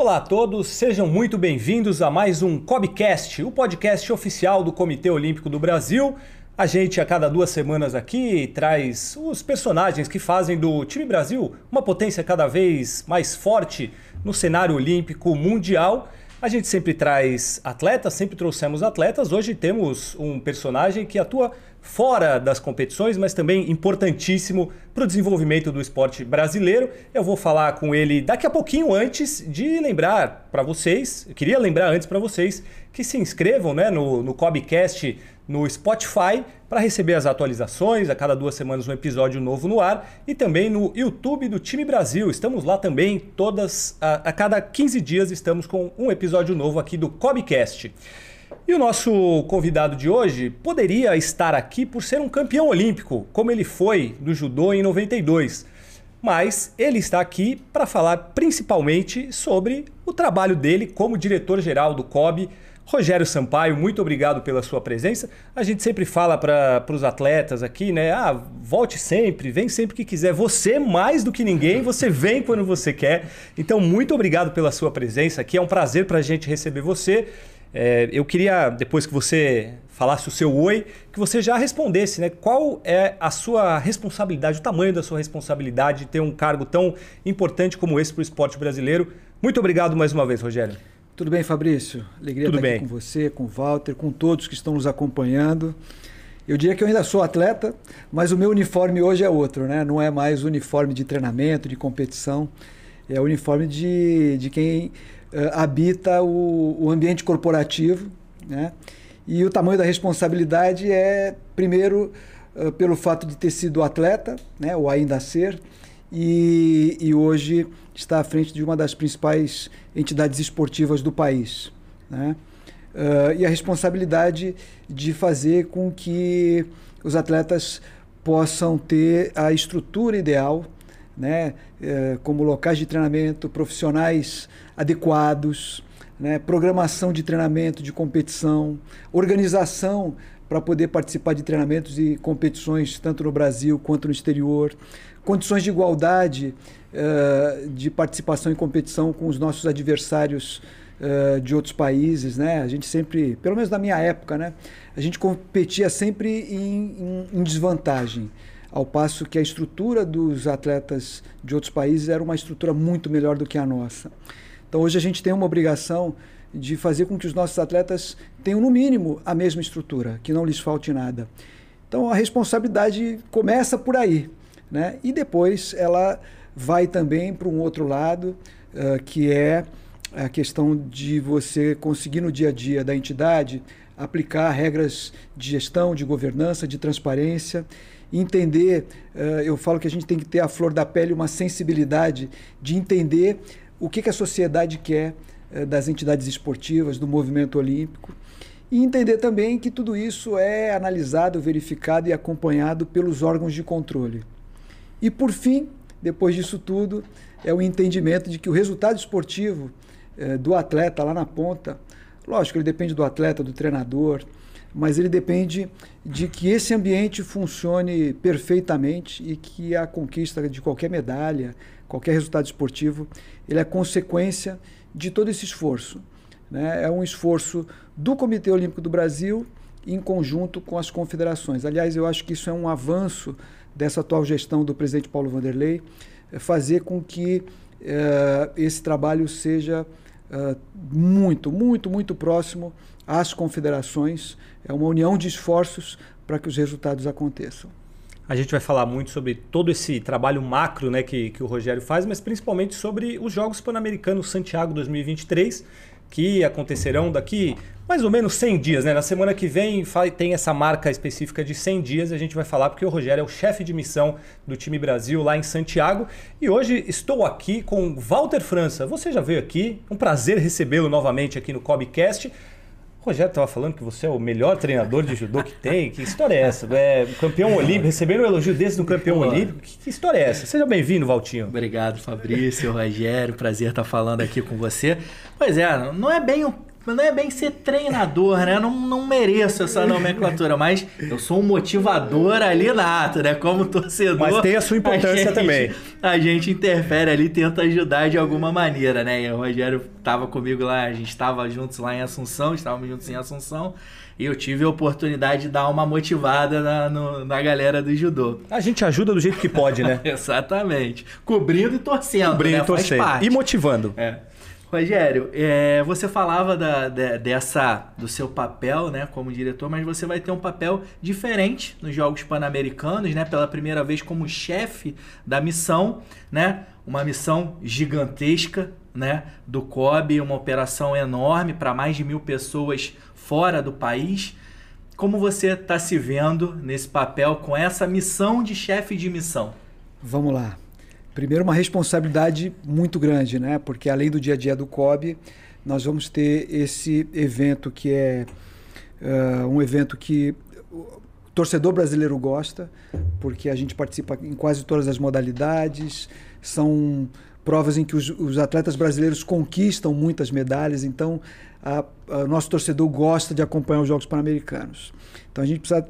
Olá a todos, sejam muito bem-vindos a mais um Cobcast, o podcast oficial do Comitê Olímpico do Brasil. A gente, a cada duas semanas aqui, traz os personagens que fazem do time Brasil uma potência cada vez mais forte no cenário olímpico mundial. A gente sempre traz atletas, sempre trouxemos atletas. Hoje temos um personagem que atua fora das competições, mas também importantíssimo para o desenvolvimento do esporte brasileiro. Eu vou falar com ele daqui a pouquinho antes de lembrar para vocês, eu queria lembrar antes para vocês que se inscrevam né, no, no Cobcast no Spotify para receber as atualizações, a cada duas semanas um episódio novo no ar, e também no YouTube do Time Brasil. Estamos lá também todas, a, a cada 15 dias estamos com um episódio novo aqui do Cobcast. E o nosso convidado de hoje poderia estar aqui por ser um campeão olímpico, como ele foi no judô em 92. Mas ele está aqui para falar principalmente sobre o trabalho dele como diretor-geral do COB. Rogério Sampaio, muito obrigado pela sua presença. A gente sempre fala para os atletas aqui, né? Ah, volte sempre, vem sempre que quiser. Você, mais do que ninguém, você vem quando você quer. Então, muito obrigado pela sua presença aqui. É um prazer para a gente receber você. É, eu queria, depois que você falasse o seu oi, que você já respondesse, né? Qual é a sua responsabilidade, o tamanho da sua responsabilidade de ter um cargo tão importante como esse para o esporte brasileiro? Muito obrigado mais uma vez, Rogério. Tudo bem, Fabrício? Alegria Tudo estar bem. aqui com você, com o Walter, com todos que estão nos acompanhando. Eu diria que eu ainda sou atleta, mas o meu uniforme hoje é outro, né? Não é mais uniforme de treinamento, de competição. É o uniforme de, de quem habita o, o, ambiente corporativo, né? E o tamanho da responsabilidade é, primeiro, uh, pelo fato de ter sido atleta, né? Ou ainda ser, e, e hoje está à frente de uma das principais entidades esportivas do país, né? Uh, e a responsabilidade de fazer com que os atletas possam ter a estrutura ideal, né, uh, como locais de treinamento, profissionais adequados, né, programação de treinamento, de competição, organização para poder participar de treinamentos e competições tanto no Brasil quanto no exterior, condições de igualdade uh, de participação em competição com os nossos adversários uh, de outros países, né? A gente sempre, pelo menos na minha época, né, a gente competia sempre em, em, em desvantagem ao passo que a estrutura dos atletas de outros países era uma estrutura muito melhor do que a nossa. Então hoje a gente tem uma obrigação de fazer com que os nossos atletas tenham, no mínimo, a mesma estrutura, que não lhes falte nada. Então a responsabilidade começa por aí, né? e depois ela vai também para um outro lado, uh, que é a questão de você conseguir no dia a dia da entidade aplicar regras de gestão, de governança, de transparência entender, uh, eu falo que a gente tem que ter a flor da pele uma sensibilidade de entender o que, a sociedade quer uh, das entidades esportivas, do movimento olímpico, e entender também que tudo isso é analisado, verificado e acompanhado pelos órgãos de controle. E por fim, depois disso tudo, é o entendimento de que o resultado esportivo uh, do atleta lá na ponta, lógico, ele depende do atleta, do treinador, mas ele depende de que esse ambiente funcione perfeitamente e que a conquista de qualquer medalha, qualquer resultado esportivo, ele é consequência de todo esse esforço. Né? É um esforço do Comitê Olímpico do Brasil em conjunto com as confederações. Aliás, eu acho que isso é um avanço dessa atual gestão do presidente Paulo Vanderlei, é fazer com que uh, esse trabalho seja uh, muito, muito, muito próximo às confederações. É uma união de esforços para que os resultados aconteçam. A gente vai falar muito sobre todo esse trabalho macro né, que, que o Rogério faz, mas principalmente sobre os Jogos Pan-Americanos Santiago 2023, que acontecerão daqui mais ou menos 100 dias. Né? Na semana que vem tem essa marca específica de 100 dias, a gente vai falar porque o Rogério é o chefe de missão do time Brasil lá em Santiago. E hoje estou aqui com Walter França. Você já veio aqui, um prazer recebê-lo novamente aqui no Cobcast. Rogério estava falando que você é o melhor treinador de judô que tem. Que história é essa? É campeão olímpico, recebendo um elogio desse do campeão olímpico. Que, que, história é essa? Seja bem-vindo, Valtinho. Obrigado, Fabrício, Rogério. Prazer estar falando aqui com você. Pois é, não é bem um não é bem ser treinador, né? Não, não mereço essa nomenclatura, mas eu sou um motivador ali nato, né? Como torcedor. Mas tem a sua importância a gente, também. A gente interfere ali, tenta ajudar de alguma maneira, né? E o Rogério estava comigo lá, a gente estava juntos lá em Assunção, estávamos juntos em Assunção. E eu tive a oportunidade de dar uma motivada na, no, na galera do judô. A gente ajuda do jeito que pode, né? Exatamente. Cobrindo e torcendo. Cobrindo né? e torcendo. E motivando. É. Rogério, é, você falava da, de, dessa do seu papel, né, como diretor, mas você vai ter um papel diferente nos Jogos Pan-Americanos, né, pela primeira vez como chefe da missão, né, uma missão gigantesca, né, do COB, uma operação enorme para mais de mil pessoas fora do país. Como você está se vendo nesse papel com essa missão de chefe de missão? Vamos lá. Primeiro, uma responsabilidade muito grande, né? Porque além do dia a dia do COB, nós vamos ter esse evento que é uh, um evento que o torcedor brasileiro gosta, porque a gente participa em quase todas as modalidades, são provas em que os, os atletas brasileiros conquistam muitas medalhas, então o nosso torcedor gosta de acompanhar os Jogos Pan-Americanos. Então a gente precisa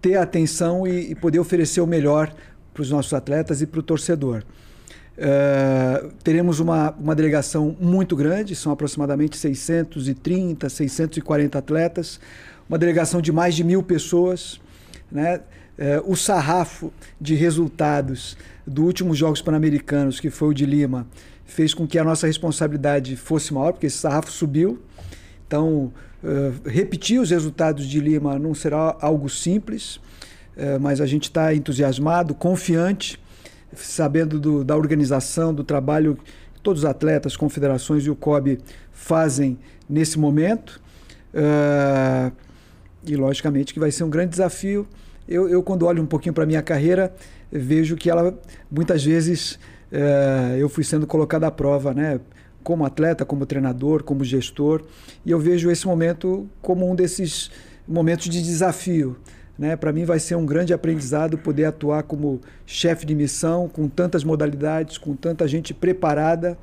ter atenção e, e poder oferecer o melhor para os nossos atletas e para o torcedor. Uh, teremos uma, uma delegação muito grande, são aproximadamente 630, 640 atletas, uma delegação de mais de mil pessoas. Né? Uh, o sarrafo de resultados do último Jogos Pan-Americanos, que foi o de Lima, fez com que a nossa responsabilidade fosse maior, porque esse sarrafo subiu. Então, uh, repetir os resultados de Lima não será algo simples, uh, mas a gente está entusiasmado, confiante, sabendo do, da organização, do trabalho que todos os atletas, confederações e o COB fazem nesse momento. Uh, e, logicamente, que vai ser um grande desafio. Eu, eu quando olho um pouquinho para a minha carreira, vejo que ela, muitas vezes, eu fui sendo colocado à prova, né? como atleta, como treinador, como gestor, e eu vejo esse momento como um desses momentos de desafio. Né? Para mim vai ser um grande aprendizado poder atuar como chefe de missão, com tantas modalidades, com tanta gente preparada,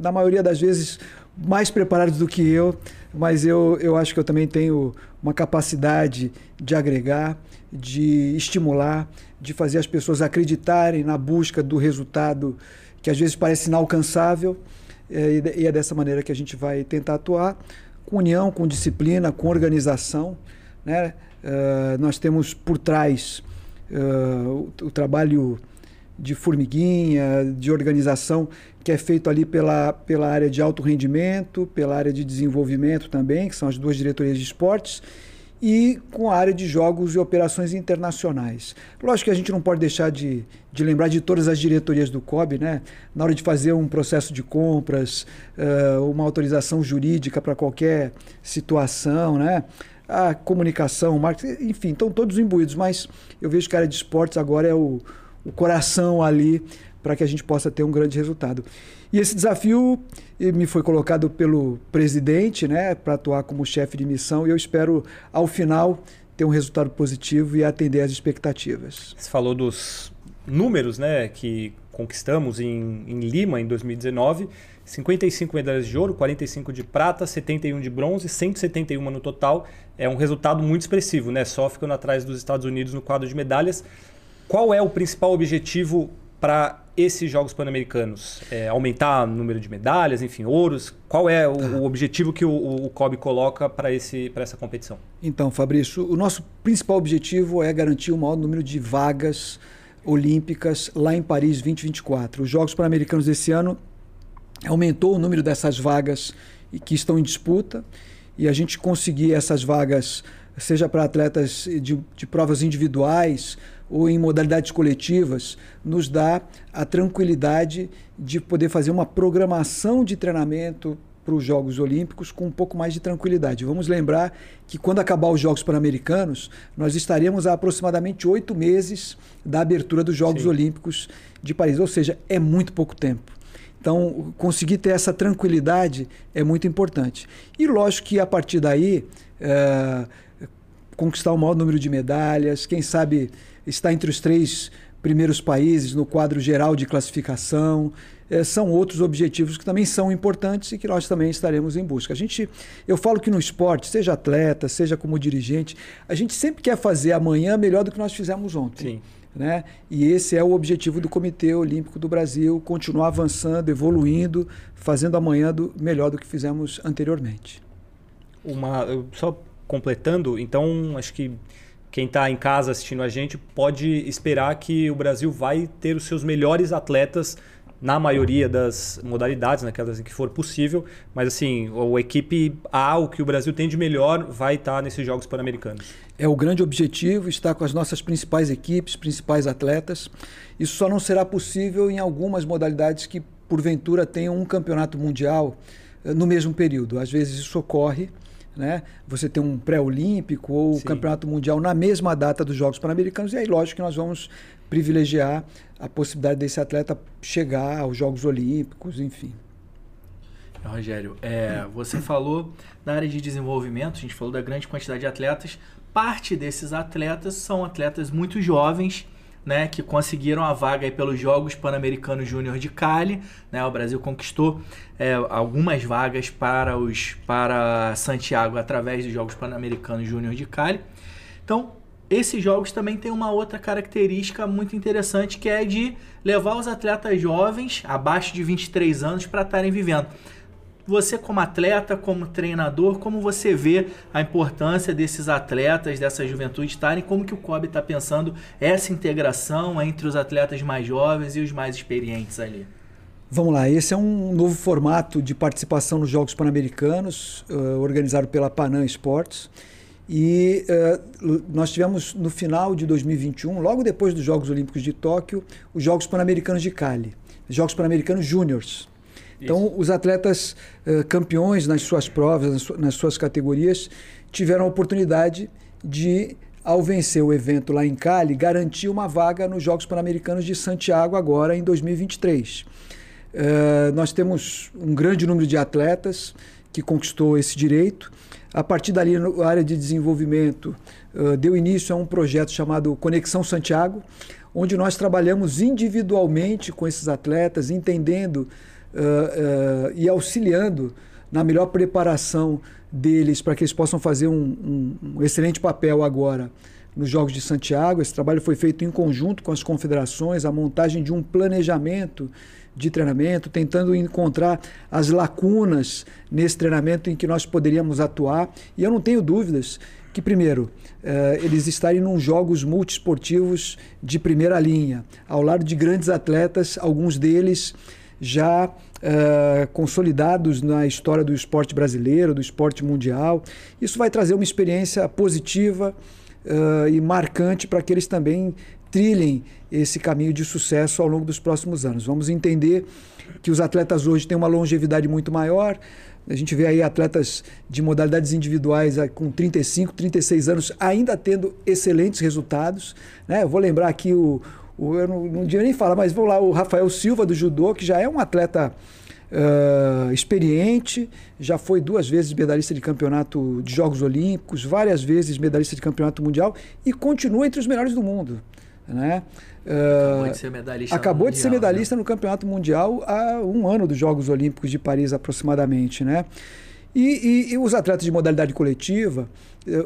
na maioria das vezes mais preparados do que eu, mas eu, eu acho que eu também tenho uma capacidade de agregar, de estimular, de fazer as pessoas acreditarem na busca do resultado que às vezes parece inalcançável é, e é dessa maneira que a gente vai tentar atuar, com união, com disciplina, com organização. Né? Uh, nós temos por trás uh, o, o, trabalho de formiguinha, de organização, que é feito ali pela, pela área de alto rendimento, pela área de desenvolvimento também, que são as duas diretorias de esportes, e com a área de jogos e operações internacionais. Lógico que a gente não pode deixar de, de lembrar de todas as diretorias do COB, né? na hora de fazer um processo de compras, uh, uma autorização jurídica para qualquer situação, né? A comunicação, marketing, enfim, estão todos imbuídos, mas eu vejo que a área de esportes agora é o, o coração ali para que a gente possa ter um grande resultado. E esse desafio me foi colocado pelo presidente, né, para atuar como chefe de missão, e eu espero, ao final, ter um resultado positivo e atender às expectativas. Você falou dos números né, que conquistamos em, em Lima em 2019. 55 medalhas de ouro, 45 de prata, 71 de bronze, 171 no total. É um resultado muito expressivo, né? Só ficando atrás dos Estados Unidos no quadro de medalhas. Qual é o principal objetivo para esses Jogos Pan-Americanos? É aumentar o número de medalhas, enfim, ouros? Qual é o, o objetivo que o, o COB coloca para essa competição? Então, Fabrício, o nosso principal objetivo é garantir o maior número de vagas olímpicas lá em Paris 2024. Os Jogos Pan-Americanos desse ano aumentou o número dessas vagas que estão em disputa e a gente conseguir essas vagas, seja para atletas de, de provas individuais, ou em modalidades coletivas, nos dá a tranquilidade de poder fazer uma programação de treinamento para os Jogos Olímpicos com um pouco mais de tranquilidade. Vamos lembrar que quando acabar os Jogos Pan-Americanos, nós estaremos a aproximadamente oito meses da abertura dos Jogos Sim. Olímpicos de Paris, ou seja, é muito pouco tempo. Então, conseguir ter essa tranquilidade é muito importante. E lógico que a partir daí, é, conquistar o maior número de medalhas, quem sabe está entre os três primeiros países no quadro geral de classificação. É, são outros objetivos que também são importantes e que nós também estaremos em busca. A gente, eu falo que no esporte, seja atleta, seja como dirigente, a gente sempre quer fazer amanhã melhor do que nós fizemos ontem. Sim. Né? E esse é o objetivo do Comitê Olímpico do Brasil, continuar avançando, evoluindo, fazendo amanhã do, melhor do que fizemos anteriormente. Uma, só completando, então acho que quem está em casa assistindo a gente pode esperar que o Brasil vai ter os seus melhores atletas na maioria das modalidades, naquelas em que for possível, mas assim, a equipe A, o que o Brasil tem de melhor, vai estar nesses Jogos Pan-Americanos. É o grande objetivo, estar com as nossas principais equipes, principais atletas. Isso só não será possível em algumas modalidades que, porventura, tenham um campeonato mundial eh, no mesmo período. Às vezes isso ocorre, né? Você tem um pré-olímpico ou Sim. campeonato mundial na mesma data dos Jogos Pan-Americanos, e aí, lógico, que nós vamos privilegiar a possibilidade desse atleta chegar aos Jogos Olímpicos, enfim. Rogério, é, você falou na área de desenvolvimento, a gente falou da grande quantidade de atletas. Parte desses atletas são atletas muito jovens, né, que conseguiram a vaga pelos Jogos Pan-Americanos Júnior de Cali. Né, o Brasil conquistou é, algumas vagas para, os, para Santiago através dos Jogos Pan-Americanos Júnior de Cali. Então, esses jogos também têm uma outra característica muito interessante que é de levar os atletas jovens, abaixo de 23 anos, para estarem vivendo. Você, como atleta, como treinador, como você vê a importância desses atletas, dessa juventude estarem, como que o COB está pensando essa integração entre os atletas mais jovens e os mais experientes ali? Vamos lá, esse é um novo formato de participação nos Jogos Pan-Americanos, uh, organizado pela Panam Esportes. E uh, nós tivemos no final de 2021, logo depois dos Jogos Olímpicos de Tóquio, os Jogos Pan-Americanos de Cali, Jogos Pan-Americanos Júniors. Então, os atletas uh, campeões nas suas provas, nas, su nas suas categorias, tiveram a oportunidade de, ao vencer o evento lá em Cali, garantir uma vaga nos Jogos Pan-Americanos de Santiago agora em 2023. Uh, nós temos um grande número de atletas que conquistou esse direito a partir dali, a área de desenvolvimento uh, deu início a um projeto chamado Conexão Santiago, onde nós trabalhamos individualmente com esses atletas, entendendo uh, uh, e auxiliando na melhor preparação deles para que eles possam fazer um, um, um excelente papel agora nos Jogos de Santiago. Esse trabalho foi feito em conjunto com as confederações, a montagem de um planejamento de treinamento, tentando encontrar as lacunas nesse treinamento em que nós poderíamos atuar. E eu não tenho dúvidas que, primeiro, eh, eles estarem num jogos multiesportivos de primeira linha, ao lado de grandes atletas, alguns deles já eh, consolidados na história do esporte brasileiro, do esporte mundial. Isso vai trazer uma experiência positiva uh, e marcante para que eles também trilhem esse caminho de sucesso ao longo dos próximos anos. Vamos entender que os atletas hoje têm uma longevidade muito maior. A gente vê aí atletas de modalidades individuais com 35, 36 anos ainda tendo excelentes resultados. Né? Eu vou lembrar aqui o, o eu não, não devia nem falar, mas vou lá, o Rafael Silva do judô, que já é um atleta uh, experiente, já foi duas vezes medalhista de campeonato de Jogos Olímpicos, várias vezes medalhista de campeonato mundial e continua entre os melhores do mundo. Né? Uh, acabou de ser medalhista, acabou no, de mundial, ser medalhista né? no campeonato mundial há um ano dos Jogos Olímpicos de Paris aproximadamente. Né? E, e, e, os atletas de modalidade coletiva,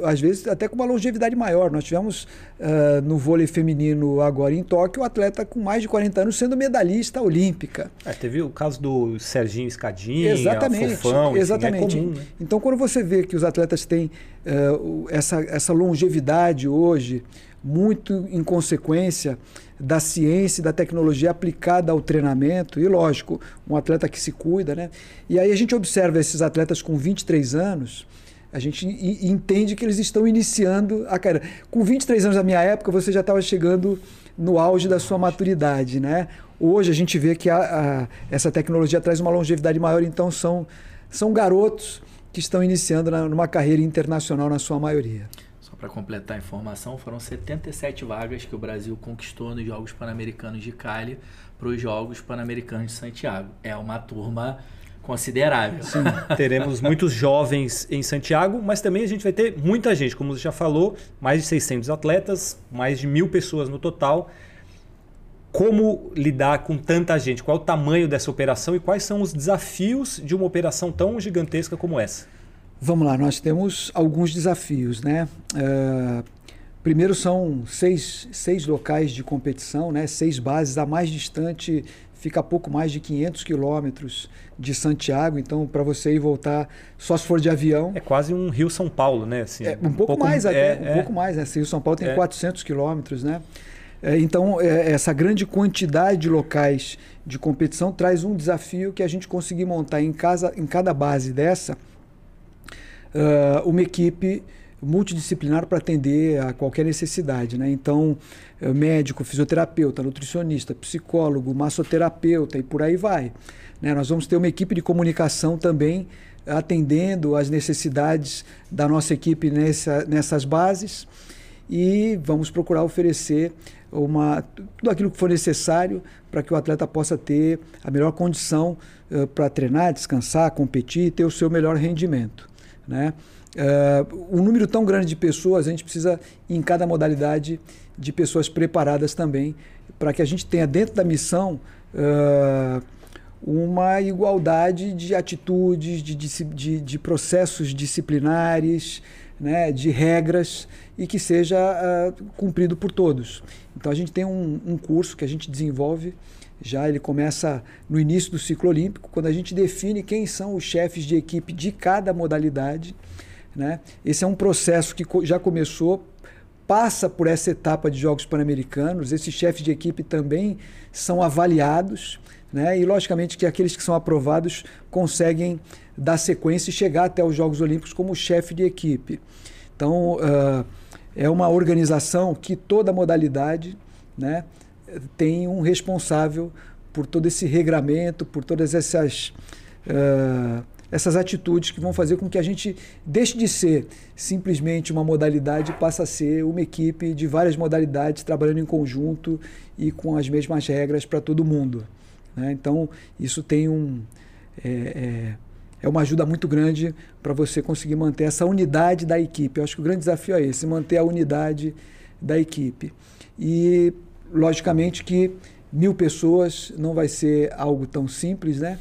às vezes até com uma longevidade maior. Nós tivemos uh, no vôlei feminino agora em Tóquio, um atleta com mais de 40 anos sendo medalhista olímpica. É, teve o caso do Serginho Escadinha, exatamente, Fofão, exatamente. Enfim, é comum, né? Então quando você vê que os atletas têm uh, essa, essa longevidade hoje, muito em consequência da ciência e da tecnologia aplicada ao treinamento, e lógico, um atleta que se cuida, né? E aí a gente observa esses atletas com 23 anos, a gente entende que eles estão iniciando a carreira. Com 23 anos da minha época, você já estava chegando no auge da sua maturidade, né? Hoje a gente vê que a, a, essa tecnologia traz uma longevidade maior, então são, são garotos que estão iniciando na, numa carreira internacional na sua maioria para completar a informação, foram 77 vagas que o Brasil conquistou nos Jogos Pan-Americanos de Cali para os Jogos Pan-Americanos de Santiago. É uma turma considerável. Sim, teremos muitos jovens em Santiago, mas também a gente vai ter muita gente, como você já falou, mais de 600 atletas, mais de mil pessoas no total. como lidar com tanta gente? Qual é o tamanho dessa operação e quais são os desafios de uma operação tão gigantesca como essa? Vamos lá, nós temos alguns desafios, né? Uh, primeiro são seis, seis locais de competição, né? seis bases. A mais distante fica a pouco mais de 500 quilômetros de Santiago, então para você ir voltar só se for de avião. É quase um Rio São Paulo, né? Assim, é, um, pouco, pouco mais até, é, um é. pouco mais, né? Rio São Paulo tem é. 400 quilômetros, né? É, então, é, essa grande quantidade de locais de competição traz um desafio que a gente conseguir montar em, casa, em cada base dessa uh, uma equipe multidisciplinar para atender a qualquer necessidade. Né? Então, é, médico, fisioterapeuta, nutricionista, psicólogo, massoterapeuta e por aí vai. Né? Nós vamos ter uma equipe de comunicação também atendendo às necessidades da nossa equipe nessa, nessas bases e vamos procurar oferecer uma, tudo aquilo que for necessário para que o atleta possa ter a melhor condição uh, para treinar, descansar, competir e ter o seu melhor rendimento. Né? Uh, um número tão grande de pessoas, a gente precisa, em cada modalidade, de pessoas preparadas também, para que a gente tenha dentro da missão uh, uma igualdade de atitudes, de, de, de processos disciplinares, né, de regras e que seja uh, cumprido por todos. Então a gente tem um, um, curso que a gente desenvolve, já ele começa no início do ciclo olímpico, quando a gente define quem são os chefes de equipe de cada modalidade. Né? Esse é um processo que já começou, passa por essa etapa de Jogos Pan-Americanos, esses chefes de equipe também são avaliados, né? e logicamente que aqueles que são aprovados conseguem dar sequência e chegar até os Jogos Olímpicos como chefe de equipe. Então, uh, é uma organização que toda modalidade né, tem um responsável por todo esse regramento, por todas essas, uh, essas atitudes que vão fazer com que a gente deixe de ser simplesmente uma modalidade e passe a ser uma equipe de várias modalidades trabalhando em conjunto e com as mesmas regras para todo mundo. Né? Então, isso tem um. É, é, é uma ajuda muito grande para você conseguir manter essa unidade da equipe. Eu acho que o grande desafio é esse, manter a unidade da equipe. E, logicamente, que mil pessoas não vai ser algo tão simples, né?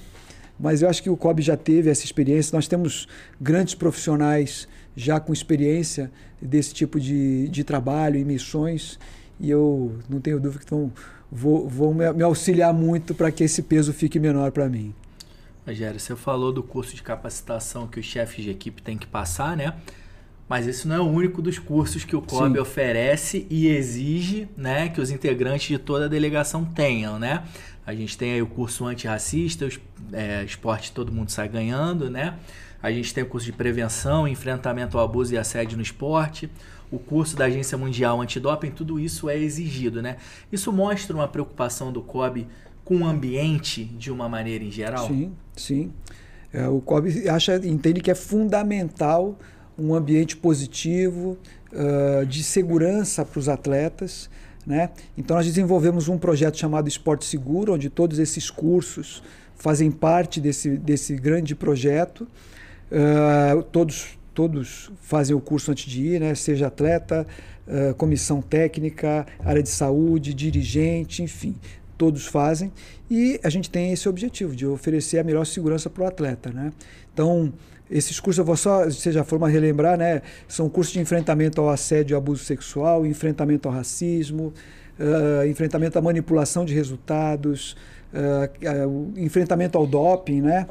Mas eu acho que o COB já teve essa experiência. Nós temos grandes profissionais já com experiência desse tipo de, de trabalho e missões. E eu não tenho dúvida que vão, vou, vão me auxiliar muito para que esse peso fique menor para mim. Rogério, você falou do curso de capacitação que os chefes de equipe têm que passar, né? Mas esse não é o único dos cursos que o COB Sim. oferece e exige né, que os integrantes de toda a delegação tenham, né? A gente tem aí o curso antirracista, é, esporte todo mundo sai ganhando, né? A gente tem o curso de prevenção, enfrentamento ao abuso e assédio no esporte, o curso da Agência Mundial Antidoping, tudo isso é exigido, né? Isso mostra uma preocupação do COB com o ambiente de uma maneira em geral? Sim, sim. É, o COB acha, entende que é fundamental um ambiente positivo, uh, de segurança para os atletas. Né? Então, nós desenvolvemos um projeto chamado Esporte Seguro, onde todos esses cursos fazem parte desse, desse grande projeto. Uh, todos, todos fazem o curso antes de ir, né? seja atleta, uh, comissão técnica, área de saúde, dirigente, enfim todos fazem, e a gente tem esse objetivo de oferecer a melhor segurança para o atleta. Né? Então, esses cursos, eu vou só, se já for relembrar, né? são cursos de enfrentamento ao assédio e abuso sexual, enfrentamento ao racismo, uh, enfrentamento à manipulação de resultados, uh, uh, enfrentamento ao doping, né?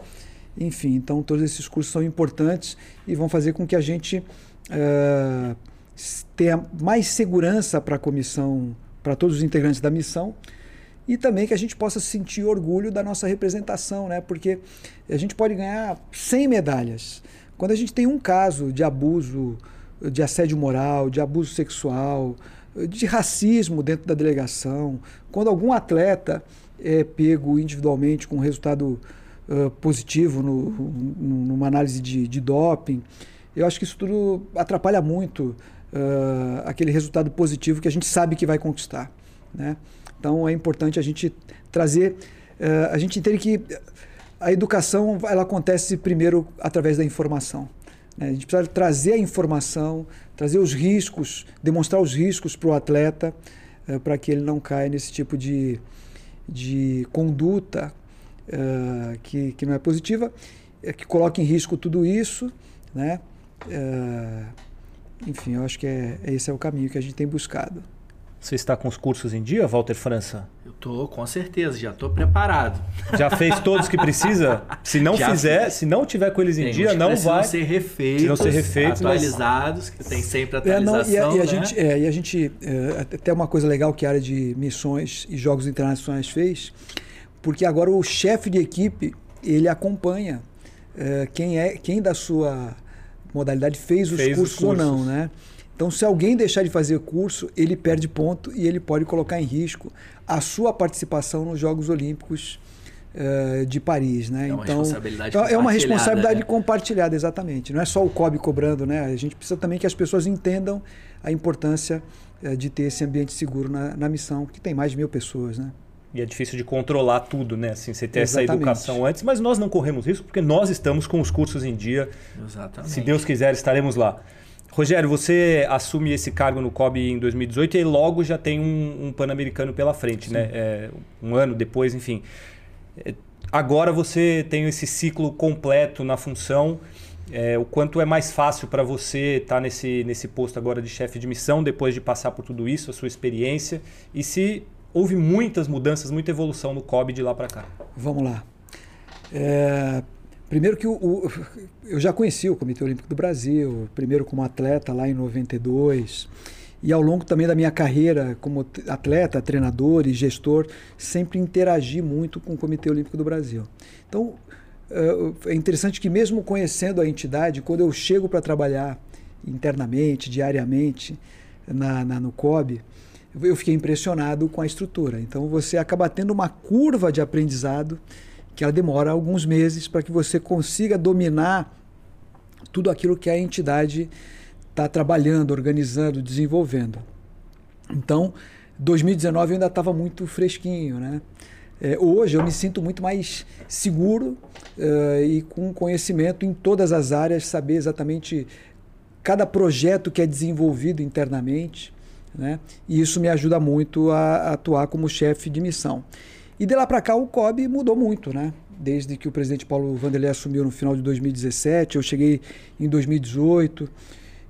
Enfim, então todos esses cursos são importantes e vão fazer com que a gente tenha mais segurança para a comissão, para todos os integrantes da missão, e também que a gente possa sentir orgulho da nossa representação, né? Porque a gente pode ganhar 100 medalhas. Quando a gente tem um caso de abuso, de assédio moral, de abuso sexual, de racismo dentro da delegação, quando algum atleta é pego individualmente com resultado uh, positivo no, numa análise de, de, doping, eu acho que isso tudo atrapalha muito uh, aquele resultado positivo que a gente sabe que vai conquistar. Né? Então é importante a gente trazer, uh, a gente entende que a educação ela acontece primeiro através da informação. Né? A gente precisa trazer a informação, trazer os riscos, demonstrar os riscos para o atleta, uh, para que ele não caia nesse tipo de, de conduta uh, que, que não é positiva, que coloca em risco tudo isso, né? enfim, eu acho que é, esse é o caminho que a gente tem buscado. Você está com os cursos em dia, Walter França? Eu tô, com certeza, já estou preparado. Já fez todos que precisa? Se não já fizer, fiz. se não tiver com eles em tem, dia, não vai. ser refeitos, não ser refeitos, atualizados, mas... que tem sempre atualização. É, não, e, a, e a né? gente, é, e a gente é, até uma coisa legal que a área de missões e jogos internacionais fez, porque agora o chefe de equipe ele acompanha é, quem é quem da sua modalidade fez os, fez cursos, os cursos ou não, né? Então, se alguém deixar de fazer curso, ele perde ponto e ele pode colocar em risco a sua participação nos Jogos Olímpicos uh, de Paris, né? É uma então, responsabilidade então, é uma responsabilidade né? compartilhada, exatamente. Não é só o COB cobrando, né? A gente precisa também que as pessoas entendam a importância uh, de ter esse ambiente seguro na, na missão, que tem mais de mil pessoas, né? E é difícil de controlar tudo, né? Assim, você ter Exatamente. essa educação antes, mas nós não corremos risco porque nós estamos com os cursos em dia. Exatamente. Se Deus quiser, estaremos lá. Rogério, você assume esse cargo no COB em 2018 e logo já tem um, um Pan-Americano pela frente, Sim. né? É, um ano depois, enfim. É, agora você tem esse ciclo completo na função. É, o quanto é mais fácil para você estar tá nesse, nesse posto agora de chefe de missão, depois de passar por tudo isso, a sua experiência, e se houve muitas mudanças, muita evolução no COB de lá para cá? Vamos lá. É, Primeiro que o, o, eu já conheci o Comitê Olímpico do Brasil, primeiro como atleta lá em 92, e ao longo também da minha carreira como atleta, treinador e gestor, sempre interagi muito com o Comitê Olímpico do Brasil. Então, é interessante que mesmo conhecendo a entidade, quando eu chego para trabalhar internamente, diariamente, na, na, no COB, eu fiquei impressionado com a estrutura. Então, você acaba tendo uma curva de aprendizado que ela demora alguns meses para que você consiga dominar tudo aquilo que a entidade está trabalhando, organizando, desenvolvendo. Então, 2019 eu ainda estava muito fresquinho, né? É, hoje eu me sinto muito mais seguro uh, e com conhecimento em todas as áreas, saber exatamente cada projeto que é desenvolvido internamente, né? E isso me ajuda muito a, a atuar como chefe de missão. E de lá para cá o COB mudou muito, né? Desde que o presidente Paulo Vanderlei assumiu no final de 2017, eu cheguei em 2018.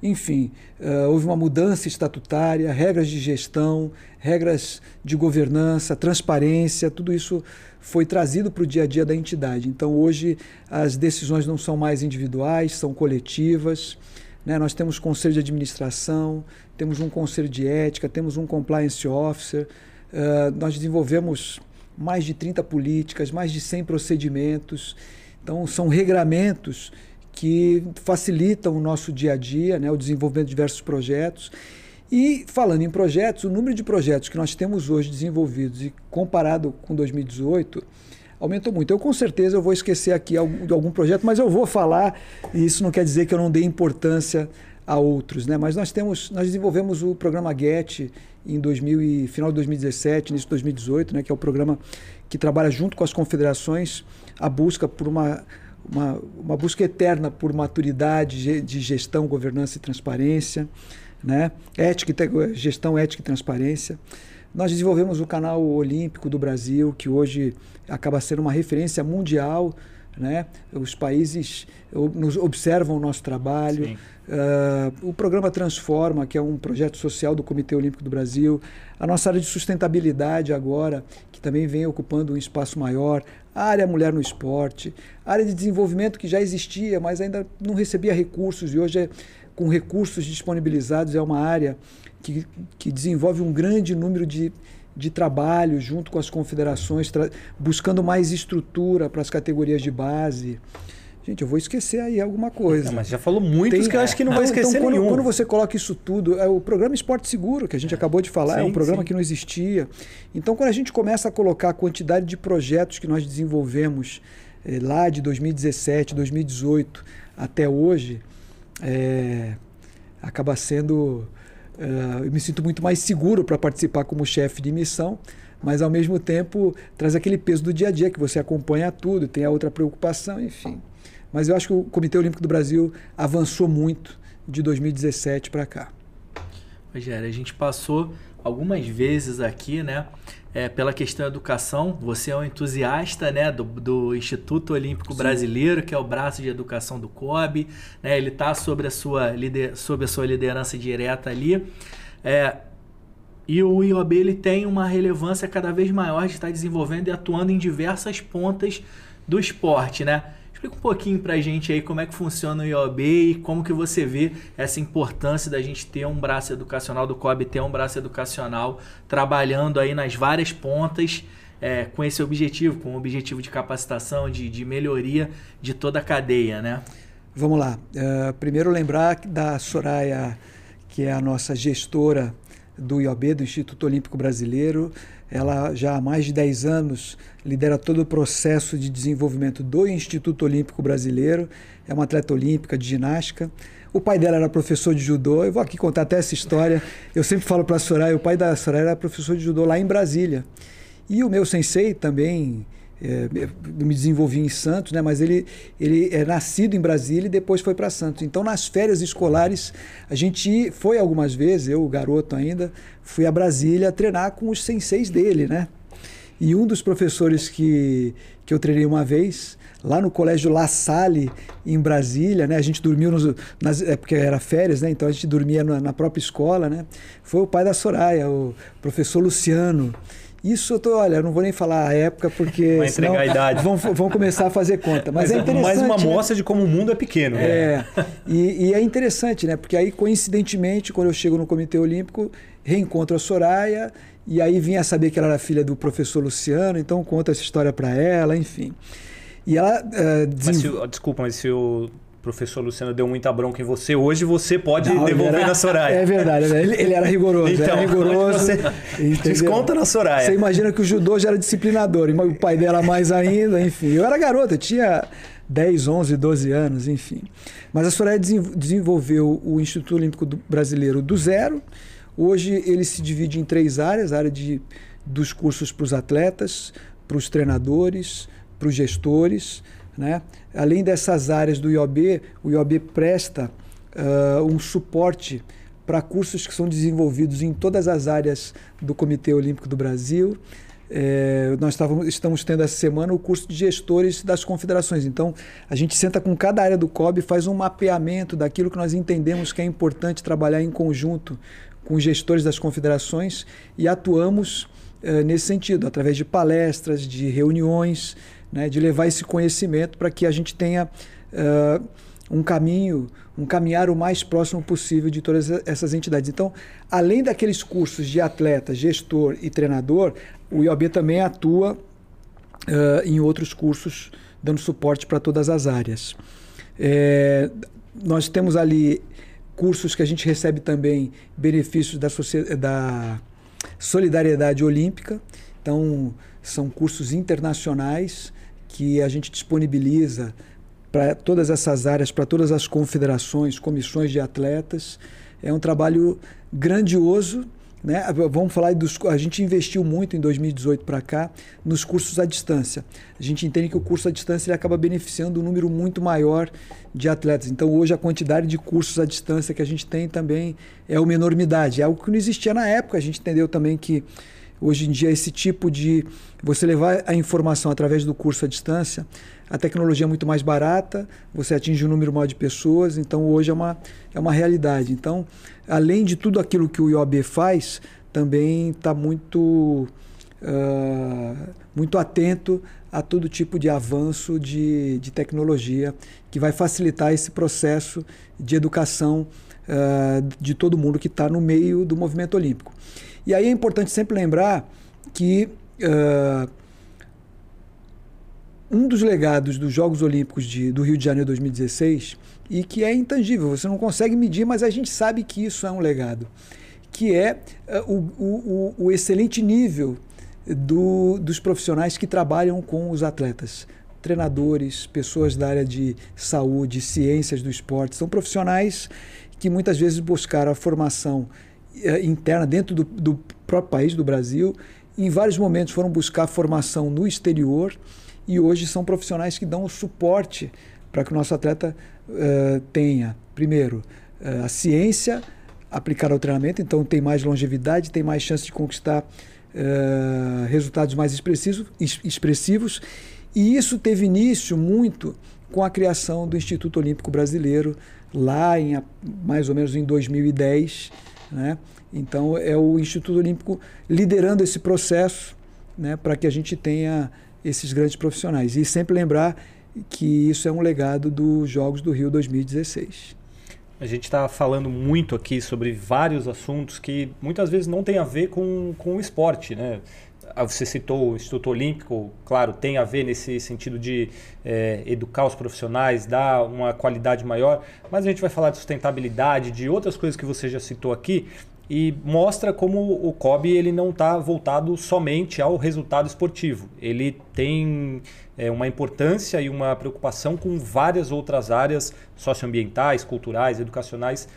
Enfim, uh, houve uma mudança estatutária, regras de gestão, regras de governança, transparência, tudo isso foi trazido para o dia a dia da entidade. Então, hoje, as decisões não são mais individuais, são coletivas. Né? Nós temos conselho de administração, temos um conselho de ética, temos um compliance officer. Uh, nós desenvolvemos mais de 30 políticas, mais de 100 procedimentos. Então, são regramentos que facilitam o nosso dia a dia, né, o desenvolvimento de diversos projetos. E falando em projetos, o número de projetos que nós temos hoje desenvolvidos e comparado com 2018 aumentou muito. Eu com certeza eu vou esquecer aqui de algum projeto, mas eu vou falar, e isso não quer dizer que eu não dê importância a outros, né? Mas nós temos, nós desenvolvemos o programa GET em 2000 e, final de 2017, início de 2018, né? Que é o programa que trabalha junto com as confederações a busca por uma uma, uma busca eterna por maturidade de gestão, governança e transparência, né? Ética, gestão, ética e transparência. Nós desenvolvemos o canal olímpico do Brasil, que hoje acaba sendo uma referência mundial né? Os países nos observam o nosso trabalho. Uh, o programa Transforma, que é um projeto social do Comitê Olímpico do Brasil. A nossa área de sustentabilidade agora, que também vem ocupando um espaço maior. A área Mulher no Esporte. A área de desenvolvimento que já existia, mas ainda não recebia recursos. E hoje, é, com recursos disponibilizados, é uma área que, que desenvolve um grande número de de trabalho junto com as confederações, buscando mais estrutura para as categorias de base. Gente, eu vou esquecer aí alguma coisa. Não, mas já falou muitos Tem, que eu acho que não, não vai então, esquecer então, quando, quando, você coloca isso tudo, é o programa Esporte Seguro, que a gente é. acabou de falar, sim, é um programa sim. que não existia. Então, quando a gente começa a colocar a quantidade de projetos que nós desenvolvemos é, lá de 2017, 2018 até hoje, é, acaba sendo Uh, eu me sinto muito mais seguro para participar como chefe de missão, mas ao mesmo tempo traz aquele peso do dia a dia que você acompanha tudo, tem a outra preocupação, enfim. Mas eu acho que o Comitê Olímpico do Brasil avançou muito de 2017 para cá. Rogério, a gente passou algumas vezes aqui, né? É, pela questão da educação, você é um entusiasta né, do, do Instituto Olímpico Sim. Brasileiro, que é o braço de educação do COB. Né, ele está sob, a sua a sua liderança direta ali. É, e o IOB ele tem uma relevância cada vez maior de estar desenvolvendo e atuando em diversas pontas do esporte, né? Explica um pouquinho pra gente aí como é que funciona o IOB e como que você vê essa importância da gente ter um braço educacional, do COB ter um braço educacional, trabalhando aí nas várias pontas é, com esse objetivo, com o objetivo de capacitação, de, de melhoria de toda a cadeia, né? Vamos lá. Uh, primeiro lembrar da Soraya, que é a nossa gestora do IOB, do Instituto Olímpico Brasileiro. Ela já há mais de 10 anos lidera todo o processo de desenvolvimento do Instituto Olímpico Brasileiro. É uma atleta olímpica de ginástica. O pai dela era professor de judô. Eu vou aqui contar até essa história. Eu sempre falo para a Soraya, o pai da Soraya era professor de judô lá em Brasília. E o meu sensei também é, me desenvolvi em Santos, né, mas ele, ele é nascido em Brasília e depois foi para Santos. Então, nas férias escolares, a gente foi algumas vezes, eu, garoto ainda, fui a Brasília treinar com os senseis dele, né? E um dos professores que, que eu treinei uma vez, lá no Colégio La Salle, em Brasília, né? A gente dormiu, nos, nas, é porque era férias, né? Então a gente dormia na, na própria escola, né? Foi o pai da Soraya, o professor Luciano. Isso eu tô, olha, não vou nem falar a época, porque. Vai entregar a idade. Vão, vão começar a fazer conta. Mas, Mas é, é interessante. Mais uma amostra né? de como o mundo é pequeno. Né? É. E, e, é interessante, né? Porque aí, coincidentemente, quando eu chego no Comitê Olímpico, reencontro a Soraya, e aí vinha saber que ela era filha do professor Luciano, então conta essa história para ela, enfim. E ela. Uh, desenvol... mas se, desculpa, mas se o professor Luciano deu muita bronca em você, hoje você pode não, devolver era, na Soraya. É verdade, ele, ele era rigoroso. Então, era rigoroso. Você desconta na Soraya. Você imagina que o judô já era disciplinador, e o pai dela mais ainda, enfim. Eu era garota, eu tinha 10, 11, 12 anos, enfim. Mas a Soraya desenvolveu o Instituto Olímpico Brasileiro do zero. Hoje ele se divide em três áreas: a área de, dos cursos para os atletas, para os treinadores, para os gestores né? Além dessas áreas do IOB, o IOB presta uh, um suporte para cursos que são desenvolvidos em todas as áreas do Comitê Olímpico do Brasil. É, nós estamos tendo essa semana o curso de gestores das confederações. Então, a gente senta com cada área do COB e faz um mapeamento daquilo que nós entendemos que é importante trabalhar em conjunto com os gestores das confederações e atuamos é, nesse sentido, através de palestras, de reuniões, né, de levar esse conhecimento para que a gente tenha uh, um caminho, um caminhar o mais próximo possível de todas essas entidades. Então, além daqueles cursos de atleta, gestor e treinador, o IOB também atua uh, em outros cursos, dando suporte para todas as áreas. É, nós temos ali cursos que a gente recebe também benefícios da, da solidariedade olímpica. Então, são cursos internacionais que a gente disponibiliza para todas essas áreas, para todas as confederações, comissões de atletas. É um trabalho grandioso. Né? Vamos falar dos. A gente investiu muito em 2018 para cá nos cursos à distância. A gente entende que o curso à distância ele acaba beneficiando um número muito maior de atletas. Então, hoje, a quantidade de cursos à distância que a gente tem também é uma enormidade. É algo que não existia na época. A gente entendeu também que Hoje em dia, esse tipo de. Você levar a informação através do curso à distância, a tecnologia é muito mais barata, você atinge um número maior de pessoas, então hoje é uma, é uma realidade. Então, além de tudo aquilo que o IOB faz, também está muito, uh, muito atento a todo tipo de avanço de, de tecnologia que vai facilitar esse processo de educação uh, de todo mundo que está no meio do movimento olímpico. E aí é importante sempre lembrar que uh, um dos legados dos Jogos Olímpicos de, do Rio de Janeiro 2016 e que é intangível, você não consegue medir, mas a gente sabe que isso é um legado, que é uh, o, o, o, excelente nível do, dos profissionais que trabalham com os atletas. Treinadores, pessoas da área de saúde, ciências do esporte, são profissionais que muitas vezes buscaram a formação interna dentro do, do próprio país, do Brasil. Em vários momentos foram buscar formação no exterior e hoje são profissionais que dão o suporte para que o nosso atleta uh, tenha, primeiro, uh, a ciência, aplicar ao treinamento, então tem mais longevidade, tem mais chance de conquistar uh, resultados mais expressivos, expressivos. E isso teve início muito com a criação do Instituto Olímpico Brasileiro, lá em mais ou menos em 2010. Né? Então, é o Instituto Olímpico liderando esse processo né, para que a gente tenha esses grandes profissionais. E sempre lembrar que isso é um legado dos Jogos do Rio 2016. A gente está falando muito aqui sobre vários assuntos que muitas vezes não tem a ver com, com o esporte, né? Ah, você citou o Instituto Olímpico, claro, tem a ver nesse sentido de é, educar os profissionais, dar uma qualidade maior, mas a gente vai falar de sustentabilidade, de outras coisas que você já citou aqui, e mostra como o COB ele não está voltado somente ao resultado esportivo. Ele tem é, uma importância e uma preocupação com várias outras áreas socioambientais, culturais, educacionais.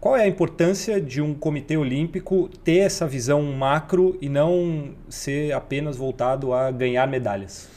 Qual é a importância de um comitê olímpico ter essa visão macro e não ser apenas voltado a ganhar medalhas?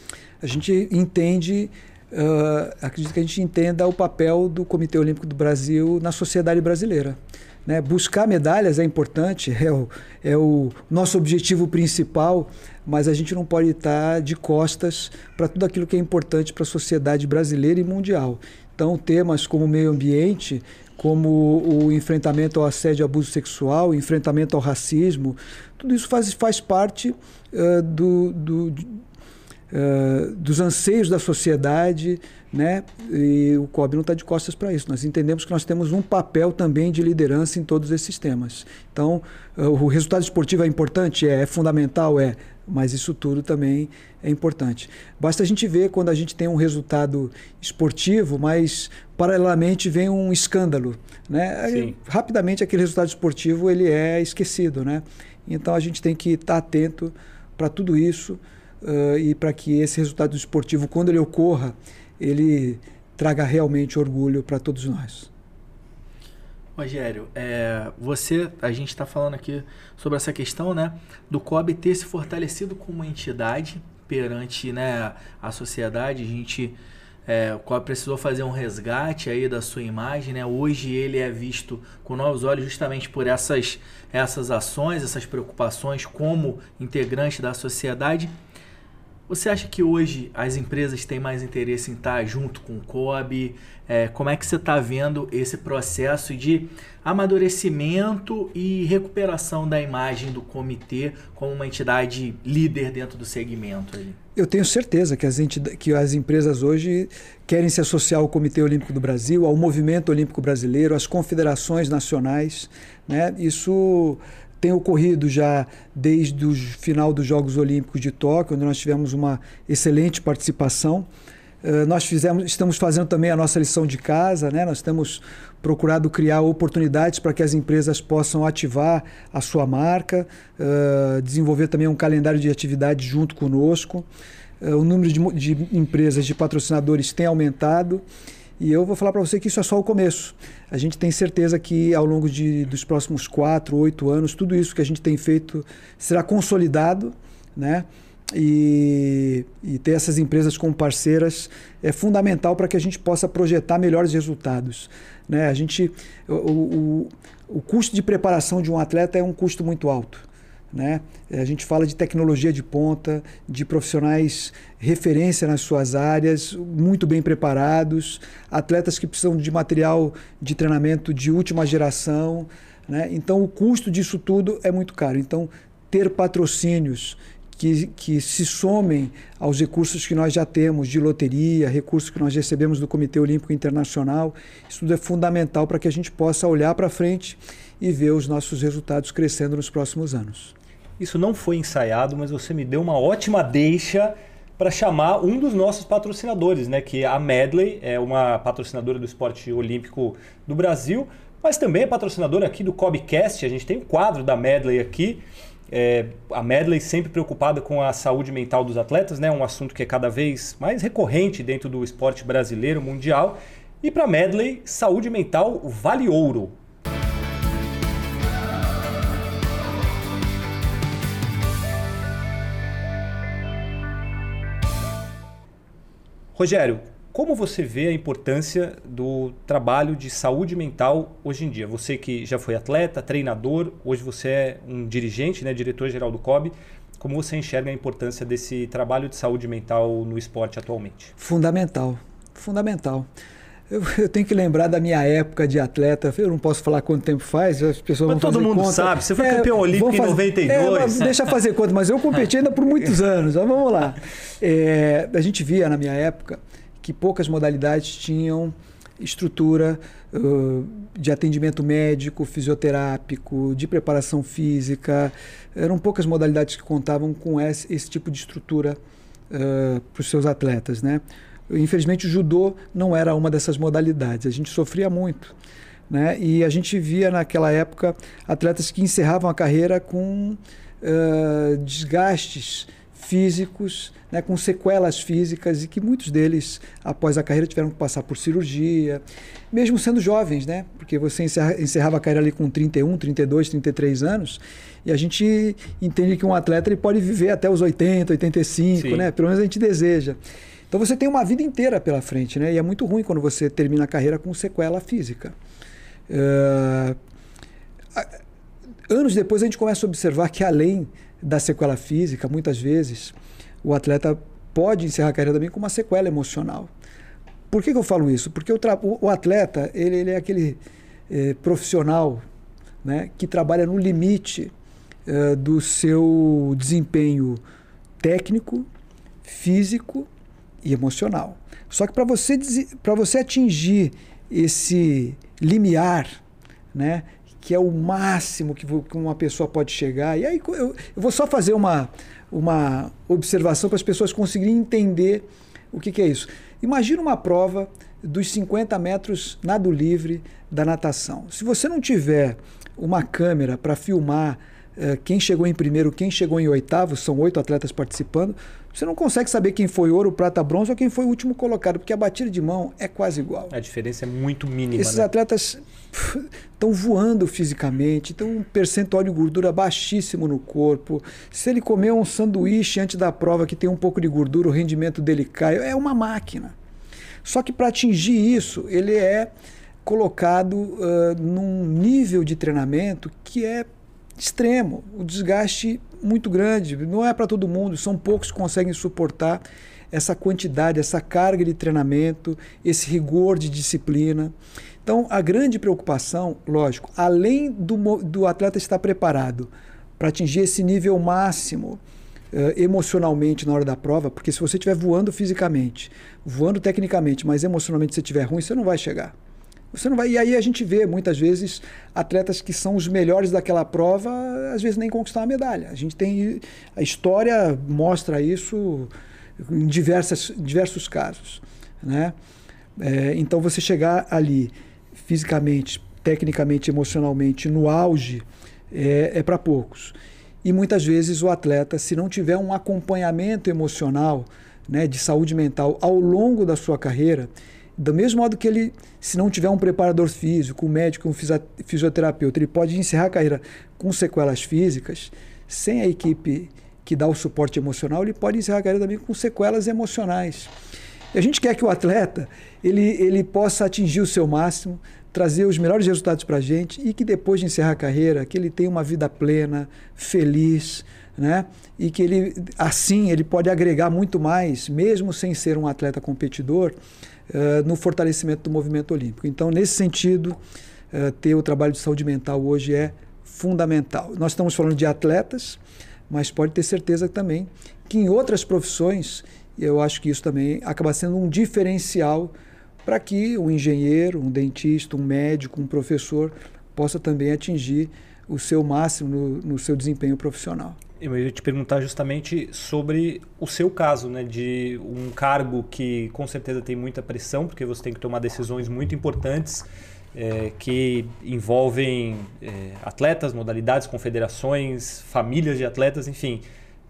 A gente entende Uh, acredito que a gente entenda o papel do Comitê Olímpico do Brasil na sociedade brasileira. Né? Buscar medalhas é importante, é o, é o nosso objetivo principal, mas a gente não pode estar de costas para tudo aquilo que é importante para a sociedade brasileira e mundial. Então, temas como meio ambiente, como o enfrentamento ao assédio e abuso sexual, enfrentamento ao racismo, tudo isso faz, faz parte uh, do, do, uh, dos anseios da sociedade, né? E o COB não está de costas para isso. Nós entendemos que nós temos um papel também de liderança em todos esses temas. Então, uh, o resultado esportivo é importante? É, é fundamental? É. Mas isso tudo também é importante. Basta a gente ver quando a gente tem um resultado esportivo, mas paralelamente vem um escândalo. Né? Aí, rapidamente aquele resultado esportivo ele é esquecido. Né? Então a gente tem que estar atento para tudo isso uh, e para que esse resultado esportivo, quando ele ocorra, ele traga realmente orgulho para todos nós. Rogério, é, você, a gente está falando aqui sobre essa questão, né, do COB ter se fortalecido como entidade perante, né, a sociedade. A gente, é, o COB precisou fazer um resgate aí da sua imagem, né? Hoje ele é visto com novos olhos justamente por essas, essas ações, essas preocupações como integrante da sociedade. Você acha que hoje as empresas têm mais interesse em estar junto com o COB? É, como é que você está vendo esse processo de amadurecimento e recuperação da imagem do comitê como uma entidade líder dentro do segmento? Ali? Eu tenho certeza que as, que as empresas hoje querem se associar ao Comitê Olímpico do Brasil, ao Movimento Olímpico Brasileiro, às confederações nacionais. Né? Isso tem ocorrido já desde o final dos Jogos Olímpicos de Tóquio, onde nós tivemos uma excelente participação. Uh, nós fizemos, estamos fazendo também a nossa lição de casa, né? nós temos procurado criar oportunidades para que as empresas possam ativar a sua marca, uh, desenvolver também um calendário de atividades junto conosco. Uh, o número de, de empresas, de patrocinadores tem aumentado e eu vou falar para você que isso é só o começo. A gente tem certeza que ao longo de, dos próximos quatro, oito anos, tudo isso que a gente tem feito será consolidado, né? E, e ter essas empresas como parceiras é fundamental para que a gente possa projetar melhores resultados. Né? A gente, o, o, o custo de preparação de um atleta é um custo muito alto. Né? A gente fala de tecnologia de ponta, de profissionais referência nas suas áreas, muito bem preparados, atletas que precisam de material de treinamento de última geração. Né? Então, o custo disso tudo é muito caro. Então, ter patrocínios que, que se somem aos recursos que nós já temos de loteria, recursos que nós recebemos do Comitê Olímpico Internacional, isso tudo é fundamental para que a gente possa olhar para frente e ver os nossos resultados crescendo nos próximos anos. Isso não foi ensaiado, mas você me deu uma ótima deixa para chamar um dos nossos patrocinadores, né, que é a Medley, é uma patrocinadora do esporte olímpico do Brasil, mas também é patrocinadora aqui do Cobcast. A gente tem um quadro da Medley aqui. É, a Medley sempre preocupada com a saúde mental dos atletas, né, um assunto que é cada vez mais recorrente dentro do esporte brasileiro, mundial. E para Medley, saúde mental vale ouro. Rogério, Como você vê a importância do trabalho de saúde mental hoje em dia? Você que já foi atleta, treinador, hoje você é um dirigente, né, diretor-geral do COB. Como você enxerga a importância desse trabalho de saúde mental no esporte atualmente? Fundamental, fundamental. Eu, eu, tenho que lembrar da minha época de atleta. Eu não posso falar quanto tempo faz, as pessoas mas vão todo mundo conta. sabe. Você foi é, campeão olímpico fazer, em 92. É, deixa fazer conta, mas eu competi ainda por muitos anos. Mas vamos lá. É, a gente via na minha época que poucas modalidades tinham estrutura uh, de atendimento médico, fisioterápico, de preparação física. Eram poucas modalidades que contavam com esse, esse tipo de estrutura uh, para os seus atletas, né? Infelizmente, o judô não era uma dessas modalidades. A gente sofria muito. Né? E a gente via naquela época atletas que encerravam a carreira com uh, desgastes físicos, né, com sequelas físicas e que muitos deles, após a carreira, tiveram que passar por cirurgia, mesmo sendo jovens, né? Porque você encerra, encerrava a carreira ali com 31, 32, 33 anos e a gente entende que um atleta ele pode viver até os 80, 85, Sim. né? Pelo menos a gente deseja. Então você tem uma vida inteira pela frente, né? E é muito ruim quando você termina a carreira com sequela física. Uh, anos depois a gente começa a observar que além da sequela física, muitas vezes o atleta pode encerrar a carreira também com uma sequela emocional. Por que, que eu falo isso? Porque o, o atleta ele, ele, é aquele eh, profissional né, que trabalha no limite eh, do seu desempenho técnico, físico e emocional. Só que para você, você atingir esse limiar, né, que é o máximo que uma pessoa pode chegar, e aí eu, eu vou só fazer uma, uma observação para as pessoas conseguirem entender o que, que é isso. Imagina uma prova dos 50 metros nado livre da natação. Se você não tiver uma câmera para filmar quem chegou em primeiro, quem chegou em oitavo, são oito atletas participando, você não consegue saber quem foi ouro, prata, bronze ou quem foi o último colocado, porque a batida de mão é quase igual. A diferença é muito mínima. Esses né? atletas estão voando fisicamente, tem um percentual de gordura baixíssimo no corpo. Se ele comer um sanduíche antes da prova que tem um pouco de gordura, o rendimento dele cai. É uma máquina. Só que para atingir isso, ele é colocado uh, num nível de treinamento que é extremo. O desgaste muito grande. Não é para todo mundo, são poucos que conseguem suportar essa quantidade, essa carga de treinamento, esse rigor de disciplina. Então, a grande preocupação, lógico, além do, do atleta estar preparado para atingir esse nível máximo uh, emocionalmente na hora da prova, porque se você estiver voando fisicamente, voando tecnicamente, mas emocionalmente você estiver ruim, você não vai chegar. Você não vai. E aí a gente vê muitas vezes atletas que são os melhores daquela prova, às vezes nem conquistar a medalha. A gente tem a história mostra isso em diversas, diversos casos, né? É, então você chegar ali fisicamente, tecnicamente, emocionalmente no auge é, é para poucos. E muitas vezes o atleta, se não tiver um acompanhamento emocional, né, de saúde mental ao longo da sua carreira, do mesmo modo que ele, se não tiver um preparador físico, um médico, um fisioterapeuta, ele pode encerrar a carreira com sequelas físicas, sem a equipe que dá o suporte emocional, ele pode encerrar a carreira também com sequelas emocionais. E a gente quer que o atleta ele, ele possa atingir o seu máximo, trazer os melhores resultados para a gente e que depois de encerrar a carreira, que ele tenha uma vida plena, feliz, né? E que ele assim ele pode agregar muito mais, mesmo sem ser um atleta competidor, uh, no fortalecimento do movimento olímpico. Então, nesse sentido, uh, ter o trabalho de saúde mental hoje é fundamental. Nós estamos falando de atletas, mas pode ter certeza também que em outras profissões, eu acho que isso também acaba sendo um diferencial para que um engenheiro, um dentista, um médico, um professor possa também atingir o seu máximo no, no seu desempenho profissional. Eu ia te perguntar justamente sobre o seu caso, né, de um cargo que com certeza tem muita pressão, porque você tem que tomar decisões muito importantes é, que envolvem é, atletas, modalidades, confederações, famílias de atletas, enfim.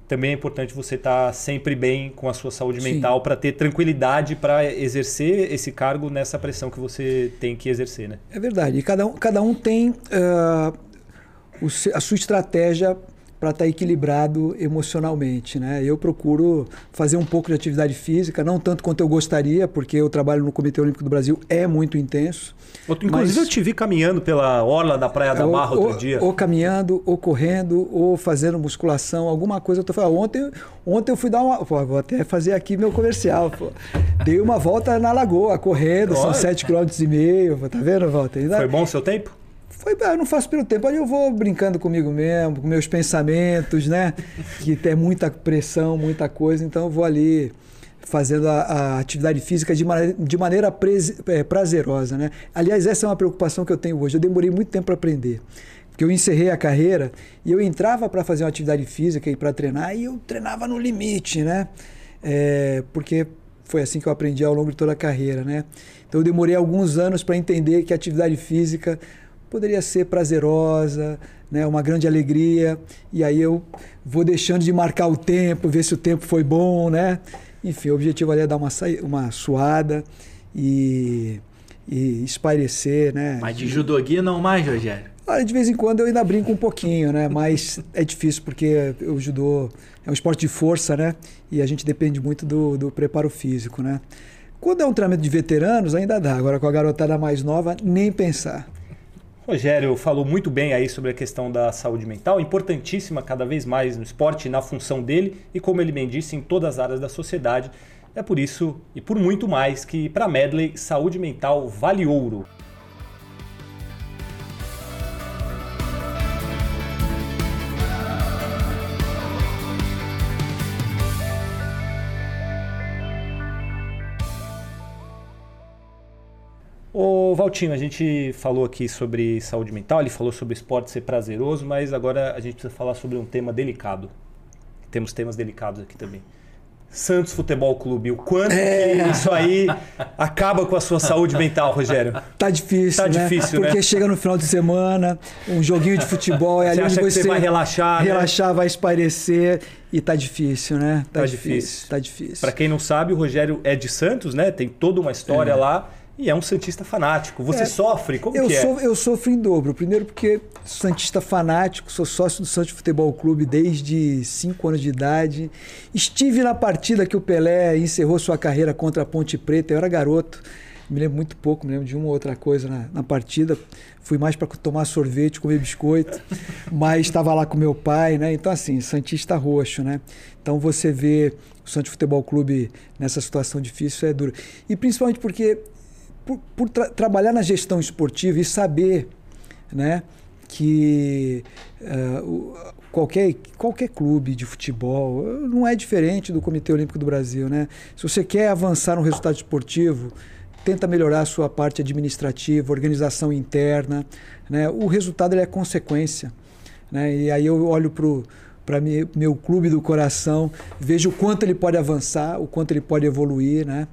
Também é importante você estar tá sempre bem com a sua saúde Sim. mental para ter tranquilidade para exercer esse cargo nessa pressão que você tem que exercer, né? É verdade. E cada um, cada um tem uh, o, a sua estratégia para estar tá equilibrado emocionalmente. Né? Eu procuro fazer um pouco de atividade física, não tanto quanto eu gostaria, porque o trabalho no Comitê Olímpico do Brasil é muito intenso. Inclusive, mas, eu te vi caminhando pela orla da Praia da Barra ou, outro dia. Ou caminhando, ou correndo, ou fazendo musculação, alguma coisa. Eu tô falando, ontem, ontem eu fui dar uma. Pô, vou até fazer aqui meu comercial. Pô. Dei uma volta na lagoa, correndo, Olha. são 7,5 km. Tá vendo, Walter? Ainda... Foi bom o seu tempo? Foi, eu não faço pelo tempo, aí eu vou brincando comigo mesmo, com meus pensamentos, né? que tem muita pressão, muita coisa, então eu vou ali fazendo a, a atividade física de, maneira, de maneira prez, é, prazerosa, né? Aliás, essa é uma preocupação que eu tenho hoje. Eu demorei muito tempo para aprender. Porque eu encerrei a carreira e eu entrava para fazer uma atividade física e para treinar e eu treinava no limite, né? É, porque foi assim que eu aprendi ao longo de toda a carreira, né? Então eu demorei alguns anos para entender que a atividade física poderia ser prazerosa, né, uma grande alegria, e aí eu vou deixando de marcar o tempo, ver se o tempo foi bom, né? Enfim, o objetivo ali é dar uma, uma suada e, e espairecer, né? Mas de judogi não mais, Rogério? Olha, de vez em quando eu ainda brinco um pouquinho, né? Mas é difícil porque o judô é um esporte de força, né? E a gente depende muito do, do preparo físico, né? Quando é um treinamento de veteranos, ainda dá. Agora com a garotada mais nova, nem pensar. Rogério falou muito bem aí sobre a questão da saúde mental, importantíssima cada vez mais no esporte, na função dele e, como ele bem disse, em todas as áreas da sociedade. É por isso e por muito mais que, para Medley, saúde mental vale ouro. Ô Valtinho, a gente falou aqui sobre saúde mental, ele falou sobre esporte ser prazeroso, mas agora a gente precisa falar sobre um tema delicado. Temos temas delicados aqui também. Santos Futebol Clube, o quanto é. isso aí acaba com a sua saúde mental, Rogério? Tá difícil, tá né? difícil, Porque né? chega no final de semana, um joguinho de futebol, é ali você onde você, você vai relaxar, né? relaxar, né? vai espairecer e tá difícil, né? Tá, tá difícil. difícil. Tá difícil. Para quem não sabe, o Rogério é de Santos, né? Tem toda uma história é. lá e é um Santista fanático. Você é, sofre? Como eu que é? eu sofro em dobro. Primeiro porque sou Santista fanático, sou sócio do Santos Futebol Clube desde 5 anos de idade. Estive na partida que o Pelé encerrou sua carreira contra a Ponte Preta. Eu era garoto. Me lembro muito pouco, me lembro de uma ou outra coisa na, na partida. Fui mais para tomar sorvete, comer biscoito, mas estava lá com meu pai, né? Então, assim, Santista roxo, né? Então, você vê o Santos Futebol Clube nessa situação difícil é duro. E principalmente porque por, por tra trabalhar na gestão esportiva e saber né, que uh, qualquer, qualquer clube de futebol não é diferente do Comitê Olímpico do Brasil. Né? Se você quer avançar no resultado esportivo, tenta melhorar a sua parte administrativa, organização interna. Né? O resultado é consequência. Né? E aí eu olho para o para meu clube do coração, vejo o quanto ele pode avançar, o quanto ele pode evoluir, né?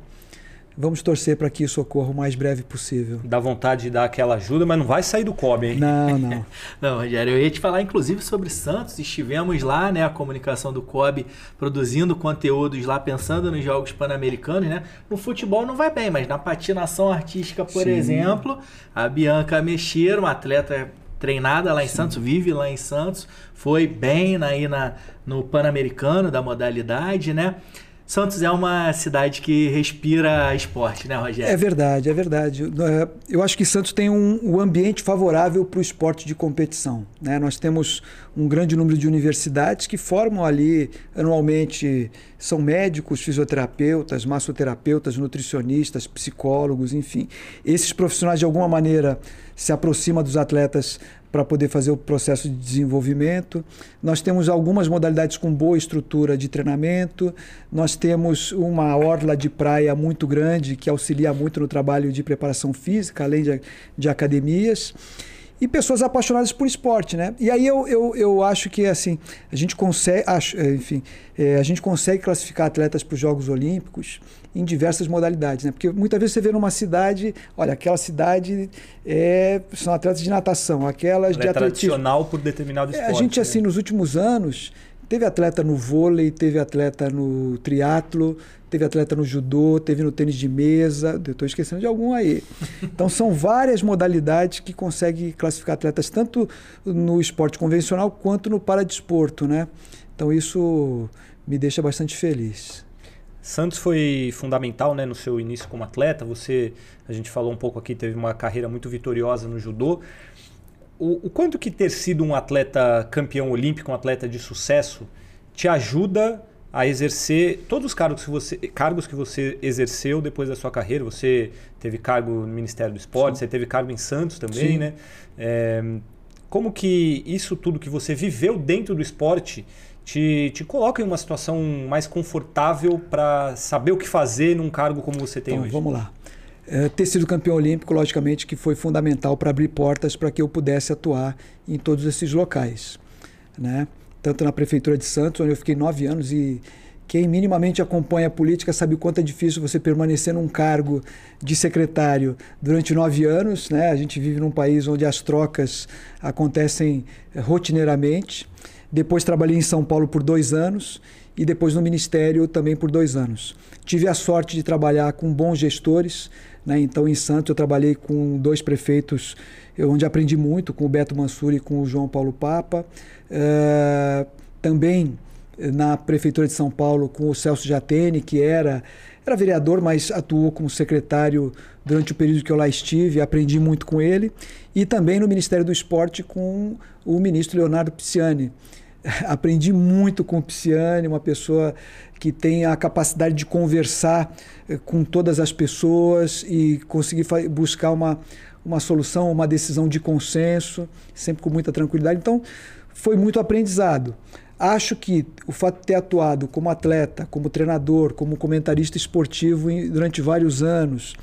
Vamos torcer para que isso ocorra o mais breve possível. Dá vontade de dar aquela ajuda, mas não vai sair do COB, hein? Não, não. não, Rogério, eu ia te falar inclusive sobre Santos. Estivemos lá, né, a comunicação do COB produzindo conteúdos lá, pensando nos Jogos Pan-Americanos, né? No futebol não vai bem, mas na patinação artística, por Sim. exemplo, a Bianca Mexer, uma atleta treinada lá em Sim. Santos, vive lá em Santos, foi bem aí na, no Pan-Americano da modalidade, né? Santos é uma cidade que respira esporte, né, Rogério? É verdade, é verdade. É, eu acho que Santos tem um, um ambiente favorável para o esporte de competição. Né? Nós temos um grande número de universidades que formam ali anualmente são médicos, fisioterapeutas, massoterapeutas, nutricionistas, psicólogos, enfim. Esses profissionais de alguma maneira se aproximam dos atletas para poder fazer o processo de desenvolvimento. Nós temos algumas modalidades com boa estrutura de treinamento. Nós temos uma orla de praia muito grande que auxilia muito no trabalho de preparação física, além de, de academias e pessoas apaixonadas por esporte, né? E aí eu, eu, eu acho que assim a gente consegue, acho, enfim, é, a gente consegue classificar atletas para os Jogos Olímpicos em diversas modalidades, né? Porque muitas vezes você vê numa cidade, olha, aquela cidade é, são atletas de natação, aquelas Ela de é atletismo. tradicional por determinado esporte. É, a gente assim né? nos últimos anos Teve atleta no vôlei, teve atleta no triatlo, teve atleta no judô, teve no tênis de mesa, eu estou esquecendo de algum aí. Então são várias modalidades que conseguem classificar atletas tanto no esporte convencional quanto no paradesporto, né? Então isso me deixa bastante feliz. Santos foi fundamental né, no seu início como atleta. Você, a gente falou um pouco aqui, teve uma carreira muito vitoriosa no judô. O, o quanto que ter sido um atleta campeão olímpico, um atleta de sucesso, te ajuda a exercer todos os cargos que você, cargos que você exerceu depois da sua carreira. Você teve cargo no Ministério do Esporte, Sim. você teve cargo em Santos também, Sim. né? É, como que isso tudo que você viveu dentro do esporte te, te coloca em uma situação mais confortável para saber o que fazer num cargo como você tem então, hoje? Vamos lá. É, ter sido campeão olímpico, logicamente, que foi fundamental para abrir portas para que eu pudesse atuar em todos esses locais. Né? Tanto na Prefeitura de Santos, onde eu fiquei nove anos, e quem minimamente acompanha a política sabe o quanto é difícil você permanecer num cargo de secretário durante nove anos. Né? A gente vive num país onde as trocas acontecem rotineiramente. Depois trabalhei em São Paulo por dois anos e depois no Ministério também por dois anos. Tive a sorte de trabalhar com bons gestores, né? Então, em Santos, eu trabalhei com dois prefeitos, onde aprendi muito, com o Beto Mansur e com o João Paulo Papa. Uh, também na Prefeitura de São Paulo, com o Celso Jatene, que era, era vereador, mas atuou como secretário durante o período que eu lá estive, aprendi muito com ele. E também no Ministério do Esporte, com o ministro Leonardo Pisciani. Aprendi muito com o Pisciani, uma pessoa que tem a capacidade de conversar eh, com todas as pessoas e conseguir buscar uma, uma solução, uma decisão de consenso, sempre com muita tranquilidade. Então, foi muito aprendizado. Acho que o fato de ter atuado como atleta, como treinador, como comentarista esportivo durante vários anos,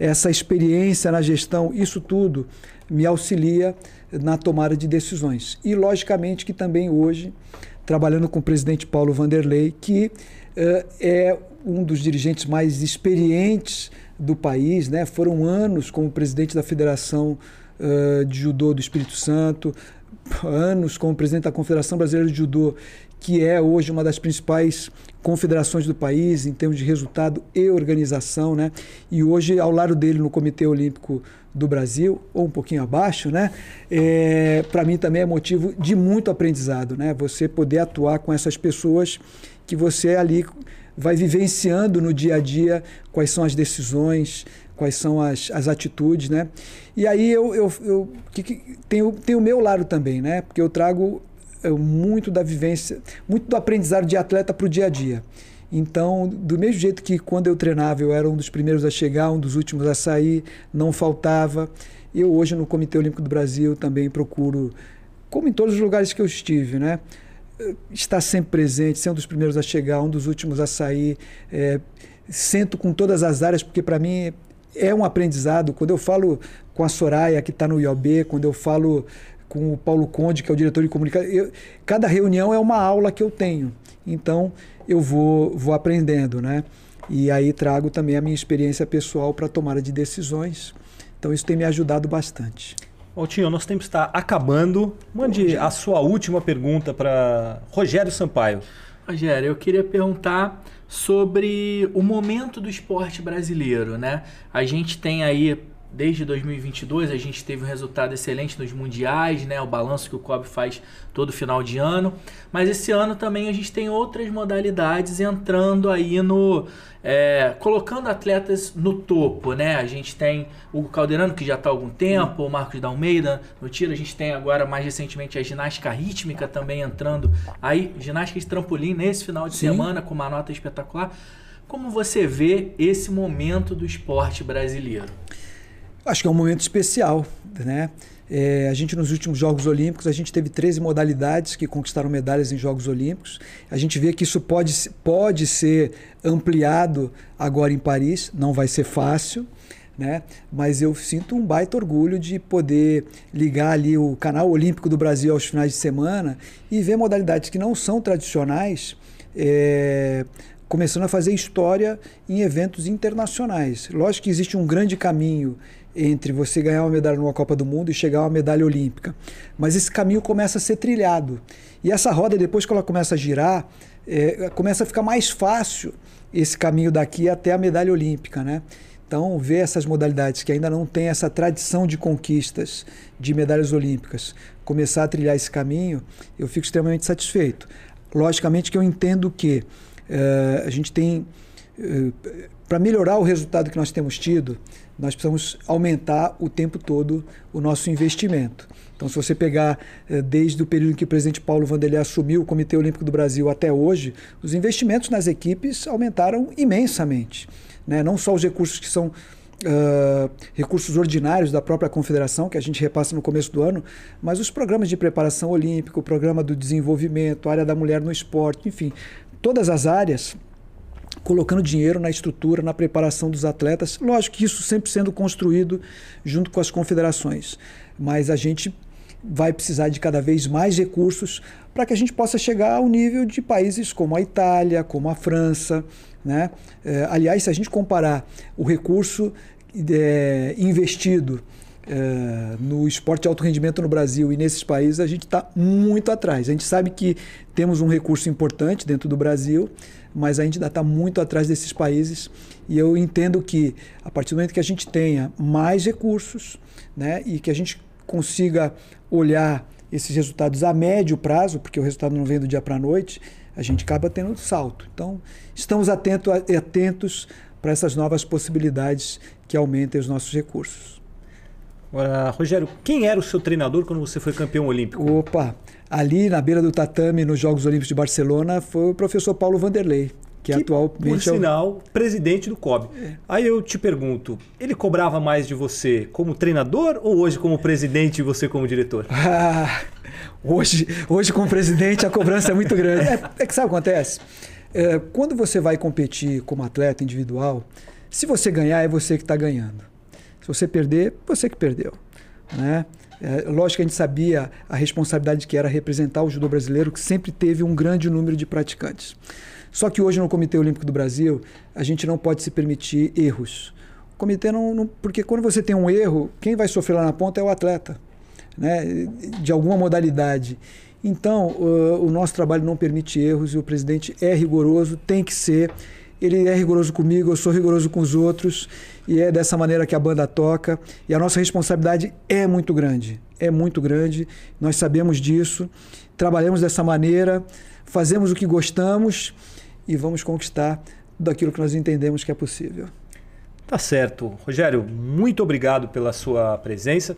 essa experiência na gestão, isso tudo me auxilia na tomada de decisões. E, logicamente, que também hoje, trabalhando com o presidente Paulo Vanderlei, que uh, é um dos dirigentes mais experientes do país, né? foram anos como presidente da Federação uh, de Judô do Espírito Santo, anos como presidente da Confederação Brasileira de Judô, que é hoje uma das principais confederações do país em termos de resultado e organização, né? E hoje ao lado dele no Comitê Olímpico do Brasil, ou um pouquinho abaixo, né? É, Para mim também é motivo de muito aprendizado, né? Você poder atuar com essas pessoas que você ali vai vivenciando no dia a dia quais são as decisões, quais são as, as atitudes, né? E aí eu, eu, eu que, que, tenho, tenho o meu lado também, né? Porque eu trago muito da vivência, muito do aprendizado de atleta para o dia a dia. Então, do mesmo jeito que quando eu treinava eu era um dos primeiros a chegar, um dos últimos a sair, não faltava. Eu hoje no Comitê Olímpico do Brasil também procuro, como em todos os lugares que eu estive, né? estar sempre presente, ser um dos primeiros a chegar, um dos últimos a sair. É, sento com todas as áreas, porque para mim é um aprendizado. Quando eu falo com a Soraya, que está no IOB, quando eu falo com o Paulo Conde, que é o diretor de comunicação, eu, cada reunião é uma aula que eu tenho. Então, eu vou, vou aprendendo, né? E aí trago também a minha experiência pessoal para tomada de decisões. Então, isso tem me ajudado bastante. Altinho, nosso tempo está acabando. Mande a sua última pergunta para Rogério Sampaio. Rogério, eu queria perguntar sobre o momento do esporte brasileiro, né? A gente tem aí desde 2022 a gente teve um resultado excelente nos mundiais, né? O balanço que o COB faz todo final de ano. Mas esse ano também a gente tem outras modalidades entrando aí no. É, colocando atletas no topo, né? A gente tem o Caldeirano, que já está há algum tempo, o Marcos da Almeida no tiro. A gente tem agora, mais recentemente, a ginástica rítmica também entrando aí. Ginástica de trampolim nesse final de Sim. semana com uma nota espetacular. Como você vê esse momento do esporte brasileiro? Acho que é um momento especial, né? É, a gente nos últimos Jogos Olímpicos a gente teve 13 modalidades que conquistaram medalhas em Jogos Olímpicos. A gente vê que isso pode, pode ser ampliado agora em Paris. Não vai ser fácil, né? Mas eu sinto um baita orgulho de poder ligar ali o canal Olímpico do Brasil aos finais de semana e ver modalidades que não são tradicionais. É, começando a fazer história em eventos internacionais. Lógico que existe um grande caminho entre você ganhar uma medalha numa Copa do Mundo e chegar a uma medalha olímpica. Mas esse caminho começa a ser trilhado. E essa roda, depois que ela começa a girar, é, começa a ficar mais fácil esse caminho daqui até a medalha olímpica, né? Então, ver essas modalidades que ainda não têm essa tradição de conquistas de medalhas olímpicas, começar a trilhar esse caminho, eu fico extremamente satisfeito. Logicamente que eu entendo que uh, a gente tem, uh, para melhorar o resultado que nós temos tido, nós precisamos aumentar o tempo todo o nosso investimento. Então, se você pegar uh, desde o período em que o presidente Paulo Vanderlei assumiu o Comitê Olímpico do Brasil até hoje, os investimentos nas equipes aumentaram imensamente né? não só os recursos que são uh, recursos ordinários da própria confederação, que a gente repassa no começo do ano, mas os programas de preparação olímpica, o programa do desenvolvimento, a área da mulher no esporte, enfim, todas as áreas colocando dinheiro na estrutura, na preparação dos atletas. Lógico que isso sempre sendo construído junto com as confederações, mas a gente vai precisar de cada vez mais recursos para que a gente possa chegar ao nível de países como a Itália, como a França. Né? É, aliás, se a gente comparar o recurso é, investido é, no esporte de alto rendimento no Brasil e nesses países, a gente está muito atrás. A gente sabe que temos um recurso importante dentro do Brasil, mas a gente ainda está muito atrás desses países. E eu entendo que, a partir do momento que a gente tenha mais recursos né, e que a gente consiga olhar esses resultados a médio prazo, porque o resultado não vem do dia para a noite, a gente acaba tendo salto. Então, estamos atento, atentos para essas novas possibilidades que aumentem os nossos recursos. Agora, Rogério, quem era o seu treinador quando você foi campeão olímpico? Opa, ali na beira do tatame nos Jogos Olímpicos de Barcelona foi o professor Paulo Vanderlei que, que atualmente por sinal, é o... presidente do COB. É. Aí eu te pergunto, ele cobrava mais de você como treinador ou hoje como presidente e você como diretor? Ah, hoje, hoje como presidente a cobrança é muito grande. É, é que sabe o que acontece? É, quando você vai competir como atleta individual, se você ganhar, é você que está ganhando. Se você perder, você que perdeu. Né? É, lógico que a gente sabia a responsabilidade que era representar o judô brasileiro, que sempre teve um grande número de praticantes. Só que hoje no Comitê Olímpico do Brasil, a gente não pode se permitir erros. O comitê não, não, Porque quando você tem um erro, quem vai sofrer lá na ponta é o atleta, né? de alguma modalidade. Então, o nosso trabalho não permite erros e o presidente é rigoroso, tem que ser. Ele é rigoroso comigo, eu sou rigoroso com os outros e é dessa maneira que a banda toca. E a nossa responsabilidade é muito grande, é muito grande. Nós sabemos disso, trabalhamos dessa maneira, fazemos o que gostamos e vamos conquistar daquilo que nós entendemos que é possível. Tá certo. Rogério, muito obrigado pela sua presença.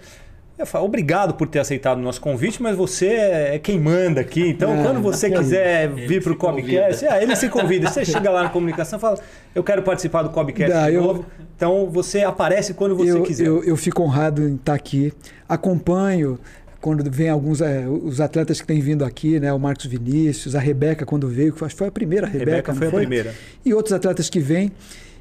Obrigado por ter aceitado o nosso convite, mas você é quem manda aqui. Então, é, quando você quiser vir para o Cobcast, é, ele se convida. Você chega lá na comunicação e fala: Eu quero participar do Cobcast Dá, de eu, novo. Então, você aparece quando você eu, quiser. Eu, eu fico honrado em estar aqui. Acompanho quando vem alguns é, os atletas que têm vindo aqui, né, o Marcos Vinícius, a Rebeca quando veio, que foi a primeira Rebeca, Rebeca foi, foi a primeira. E outros atletas que vêm.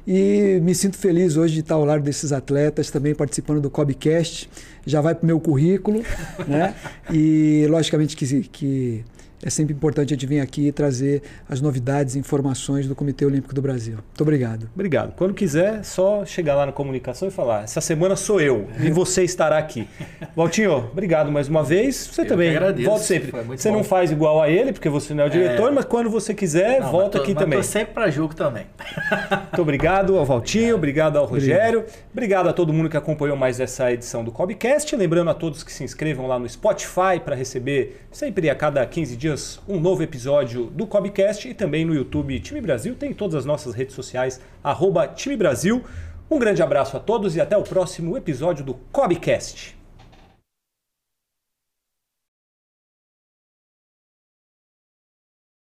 E me sinto feliz hoje de estar ao lado desses atletas, também participando do Cobcast. Já vai para o meu currículo, né? E logicamente que, que é sempre importante a gente vir aqui e trazer as novidades e informações do Comitê Olímpico do Brasil. Muito obrigado. Obrigado. Quando quiser, só chegar lá na comunicação e falar: essa semana sou eu e você estará aqui. Valtinho, obrigado mais uma vez. Você eu também. Volta sempre. Você bom. não faz igual a ele, porque você não é o diretor, é... mas quando você quiser, não, volta tô, aqui também. Estou sempre para jogo também. Muito obrigado ao Valtinho, obrigado ao Rogério, obrigado. obrigado a todo mundo que acompanhou mais essa edição do Cobcast. Lembrando a todos que se inscrevam lá no Spotify para receber sempre a cada 15 dias dias um novo episódio do Cobcast e também no YouTube Time Brasil. Tem todas as nossas redes sociais, arroba Time Brasil. Um grande abraço a todos e até o próximo episódio do Cobcast.